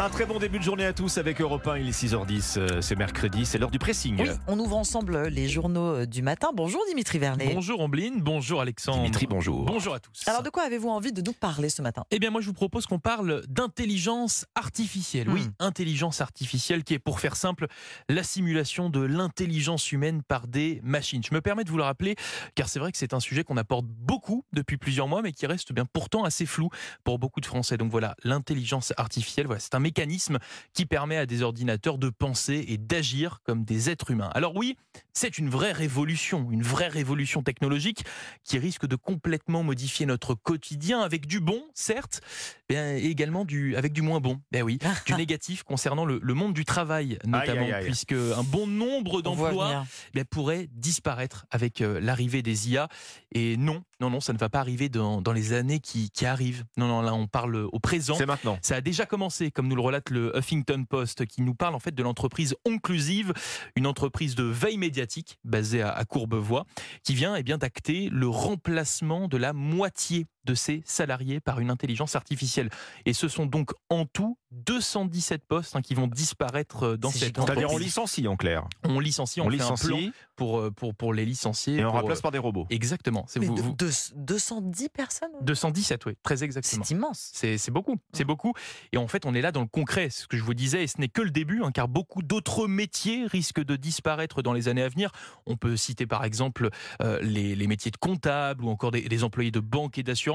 Un très bon début de journée à tous avec Europe 1, il est 6h10, euh, c'est mercredi, c'est l'heure du pressing. Oui, on ouvre ensemble les journaux euh, du matin. Bonjour Dimitri Vernet. Bonjour Ambline, bonjour Alexandre. Dimitri, bonjour. Bonjour à tous. Alors de quoi avez-vous envie de nous parler ce matin? Eh bien moi je vous propose qu'on parle d'intelligence artificielle. Oui, Hmm. intelligence artificielle qui est pour faire simple la simulation de l'intelligence humaine par des machines. Je me permets de vous le rappeler car c'est vrai que c'est un sujet qu'on apporte beaucoup depuis plusieurs mois mais qui reste bien pourtant assez flou pour beaucoup de Français. Donc voilà, l'intelligence artificielle, voilà, c'est un mécanisme qui permet à des ordinateurs de penser et d'agir comme des êtres humains. Alors oui, c'est une vraie révolution, une vraie révolution technologique qui risque de complètement modifier notre quotidien avec du bon, certes, mais également du, avec du moins bon. Ben oui, du négatif concernant le, le monde du travail notamment, Aïe, aïe, aïe. puisque un bon nombre d'emplois ben, pourrait disparaître avec euh, l'arrivée des IA. Et non, non, non, ça ne va pas arriver dans, dans les années qui, qui arrivent. Non, non, là on parle au présent. C'est maintenant. Ça a déjà commencé, comme nous le relate le Huffington Post, qui nous parle en fait de l'entreprise Onclusive, une entreprise de veille médiatique basée à, à Courbevoie, qui vient eh bien d'acter le remplacement de la moitié de ses salariés par une intelligence artificielle. Et ce sont donc en tout 217 postes hein, qui vont disparaître euh, dans cette gigantesque. C'est-à-dire on entreprise. licencie en clair. On licencie, on, On fait un plan licencie pour, euh, pour, pour les licencier. et on pour, remplace euh, par des robots. Exactement. C'est Mais vous- de- vous- de- 210 personnes 217, oui, très exactement. C'est immense. C'est c'est beaucoup, c'est beaucoup. Et en fait, on est là dans le concret, ce que je vous disais, et ce n'est que le début, hein, car beaucoup d'autres métiers risquent de disparaître dans les années à venir. On peut citer par exemple euh, les, les métiers de comptable ou encore des, des employés de banque et d'assurance.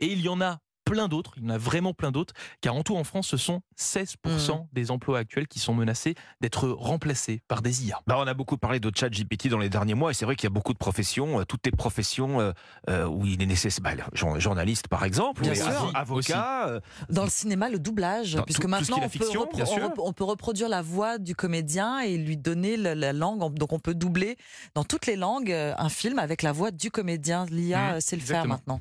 Et il y en a plein d'autres, il y en a vraiment plein d'autres, car en tout en France, ce sont 16% des emplois actuels qui sont menacés d'être remplacés par des IA. Bah, on a beaucoup parlé de chat GPT dans les derniers mois et c'est vrai qu'il y a beaucoup de professions, euh, toutes les professions euh, euh, où il est nécessaire, bah, journaliste par exemple, Bien sûr. avo- avocat, euh, Dans le cinéma, le doublage, Dans puisque tout- tout maintenant la on, peut fiction, bien on sûr. rep- on peut reproduire la voix du comédien et lui donner la, la langue. Donc on peut doubler dans toutes les langues un film avec la voix du comédien. L'IA Mmh, sait le faire exactement. maintenant.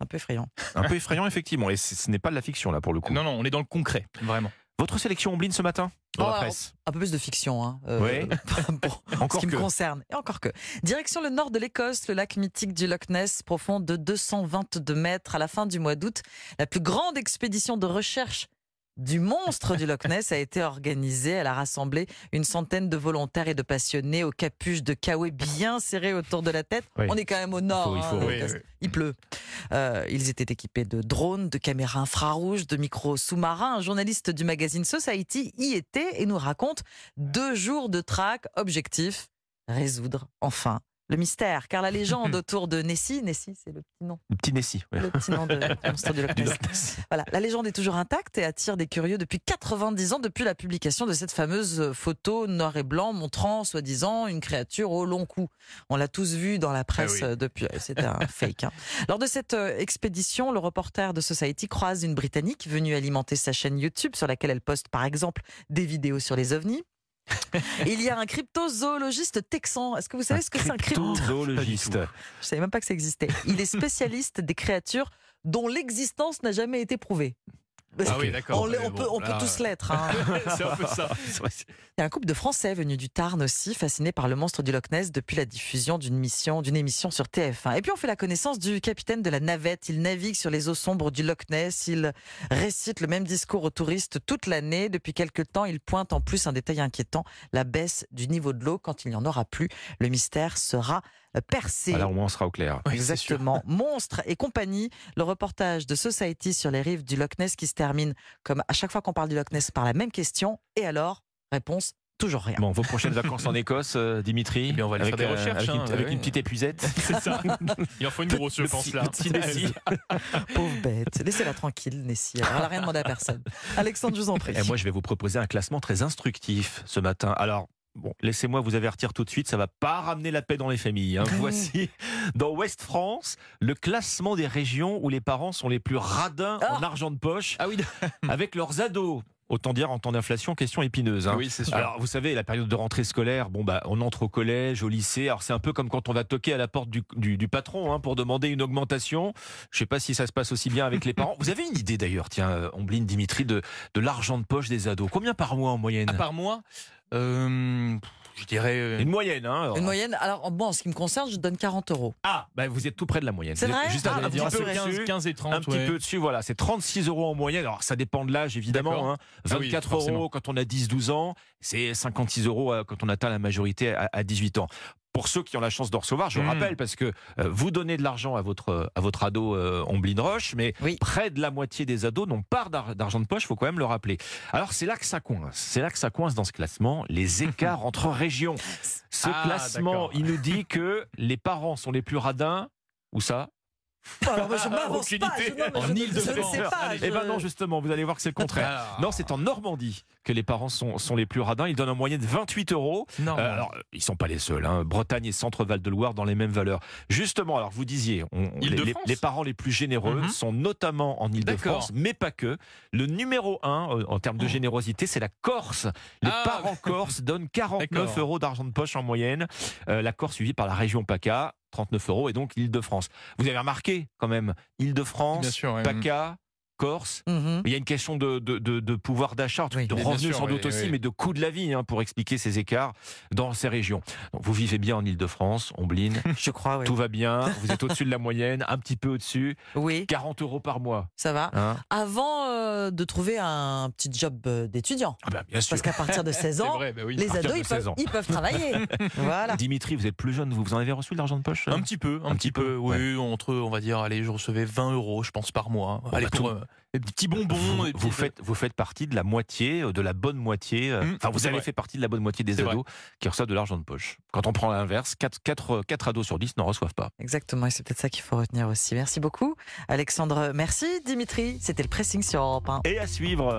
Un peu effrayant. un peu effrayant effectivement. Et ce n'est pas de la fiction là pour le coup. Non, non, on est dans le concret, vraiment. Votre sélection Ombline ce matin? Dans Oh, la alors, presse. Un peu plus de fiction. Hein, euh, Oui. pour Encore ce qui que. me concerne. Et encore que. Direction le nord de l'Écosse, le lac mythique du Loch Ness, profond de 222 mètres à la fin du mois d'août. La plus grande expédition de recherche du monstre du Loch Ness a été organisée. Elle a rassemblé une centaine de volontaires et de passionnés aux capuches de kawaii bien serrées autour de la tête. Oui. On est quand même au nord. Il faut- il hein, faut- l'Écosse. oui, oui. Il pleut. Euh, ils étaient équipés de drones, de caméras infrarouges, de micros sous-marins. Un journaliste du magazine Society y était et nous raconte deux jours de traque. Objectif résoudre enfin le mystère. Car la légende autour de Nessie, Nessie, c'est le petit nom, Le petit Nessie. ouais. le petit nom de monstre du Loch Ness. Voilà, la légende est toujours intacte et attire des curieux depuis 90 ans, depuis la publication de cette fameuse photo noir et blanc montrant, soi-disant, une créature au long cou. On l'a tous vu dans la presse oui. euh, depuis. C'était un fake. hein. Lors de cette euh, expédition, le reporter de Society croise une Britannique venue alimenter sa chaîne YouTube sur laquelle elle poste par exemple des vidéos sur les ovnis. Il y a un cryptozoologiste texan. Est-ce que vous savez ce que c'est un crypto Cryptozoologiste. Je savais même pas que ça existait. Il est spécialiste des créatures dont l'existence n'a jamais été prouvée. Ah oui, d'accord. On, peut, on peut là, tous l'être. hein. c'est un peu ça. Il y a un couple de Français venus du Tarn aussi, fascinés par le monstre du Loch Ness depuis la diffusion d'une mission, d'une émission sur TF1. Et puis on fait la connaissance du capitaine de la navette. Il navigue sur les eaux sombres du Loch Ness. Il récite le même discours aux touristes toute l'année. Depuis quelques temps, il pointe en plus un détail inquiétant la baisse du niveau de l'eau. Quand il n'y en aura plus, le mystère sera euh, percé. Voilà, au moins on sera au clair. Oui. Exactement. Monstre et compagnie, le reportage de Society sur les rives du Loch Ness qui se termine, comme à chaque fois qu'on parle du Loch Ness, par la même question. Et alors? Réponse toujours rien. Bon, vos prochaines vacances en Écosse, euh, Dimitri Eh bien, on va aller avec, faire des euh, recherches, Avec, une, hein, avec ouais. une petite épuisette. C'est ça. Il en faut une grosse, je pense, là. petit Nessie. Pauvre bête. Laissez-la tranquille, Nessie. Alors, elle n'a rien demandé à personne. Alexandre, je vous en prie. Et moi, je vais vous proposer un classement très instructif ce matin. Alors, bon, laissez-moi vous avertir tout de suite, ça va pas ramener la paix dans les familles. hein. Voici, dans Ouest France, le classement des régions où les parents sont les plus radins en Ah. argent de poche Ah oui, avec leurs ados. Autant dire en temps d'inflation, question épineuse. hein. oui c'est sûr. Alors, vous savez, la période de rentrée scolaire, bon, bah, on entre au collège, au lycée. Alors, c'est un peu comme quand on va toquer à la porte du, du- du patron hein, pour demander une augmentation. Je sais pas si ça se passe aussi bien avec les parents. Vous avez une idée d'ailleurs, tiens, euh, Ombline, Dimitri, de, de l'argent de poche des ados? Combien par mois en moyenne? À part moi, euh, Je dirais. euh, Une moyenne, hein. Une moyenne. Alors, bon, en ce qui me concerne, je donne 40 euros. Ah, bah vous êtes tout près de la moyenne. C'est vrai Juste Ah, un, un petit peu c'est 15, au-dessus. 15 et 30. Un petit peu dessus, voilà, c'est 36 euros en moyenne. Alors ça dépend de l'âge évidemment. D'accord. hein. Ah oui, 24 euros quand on a 10-12 ans, c'est 56 euros euh, quand on atteint la majorité à, à 18 ans. Pour ceux qui ont la chance de recevoir, je Mmh. rappelle, parce que euh, vous donnez de l'argent à votre, à votre ado euh, Omblin Roche, mais Oui. près de la moitié des ados n'ont pas d'ar- d'argent de poche, il faut quand même le rappeler. Alors c'est là que ça coince. C'est là que ça coince dans ce classement, les écarts entre régions. Ce Ah, classement, il nous dit que les parents sont les plus radins. Où ça? Alors, moi, je m'avance Aucune pas. idée. je- non, mais En je- Île-de-France. Je ne sais pas. Allez. je- Eh ben non, justement, vous allez voir que c'est le contraire. Alors, Non, c'est en Normandie que les parents sont, sont les plus radins. Ils donnent en moyenne 28 euros. Non. Euh, alors, ils sont pas les seuls. hein. Bretagne et Centre-Val de Loire dans les mêmes valeurs. Justement, alors vous disiez, on- les, Île-de-France les- les parents les plus généreux Mhm. sont notamment en Île-de-France, mais pas que. Le numéro un euh, en termes de Oh. générosité, c'est la Corse. Les Ah. parents corses donnent 49 D'accord. euros d'argent de poche en moyenne. Euh, la Corse suivie par la région PACA, 39 euros, et donc l'Île-de-France. Vous avez remarqué quand même, Île-de-France. PACA, Corse. Mhm. Il y a une question de, de, de- de pouvoir d'achat, Oui, de revenus sûr, sans doute oui, aussi, oui. mais de coût de la vie hein, pour expliquer ces écarts dans ces régions. Donc, vous vivez bien en Ile-de-France, Ombline, Je crois, oui. tout va bien, vous êtes au-dessus de la moyenne, un petit peu au-dessus, Oui, 40 euros par mois. ça va. hein. Avant euh, de trouver un petit job euh, d'étudiant. ah ben, bien sûr. Parce qu'à partir de 16 C'est ans, vrai, bah oui. les ados, ils 16 peuvent, ans. ils peuvent travailler. voilà. Dimitri, vous êtes plus jeune, vous, vous en avez reçu de l'argent de poche Un petit peu, un, Un petit petit peu, peu, oui, entre, on va dire, allez, je recevais 20 euros, je pense, par mois. allez, bah, pour tout- euh, des petits bonbons. vous, faites, vous faites partie de la moitié, euh, de la bonne moitié. euh, Mmh, Enfin, vous avez vrai. fait partie de la bonne moitié des ados qui reçoivent de l'argent de poche. Quand on prend l'inverse, 4, 4, ados sur 10 n'en reçoivent pas. Exactement, et c'est peut-être ça qu'il faut retenir aussi. Merci beaucoup, Alexandre. Merci, Dimitri. C'était le pressing sur Europe 1. Et à suivre.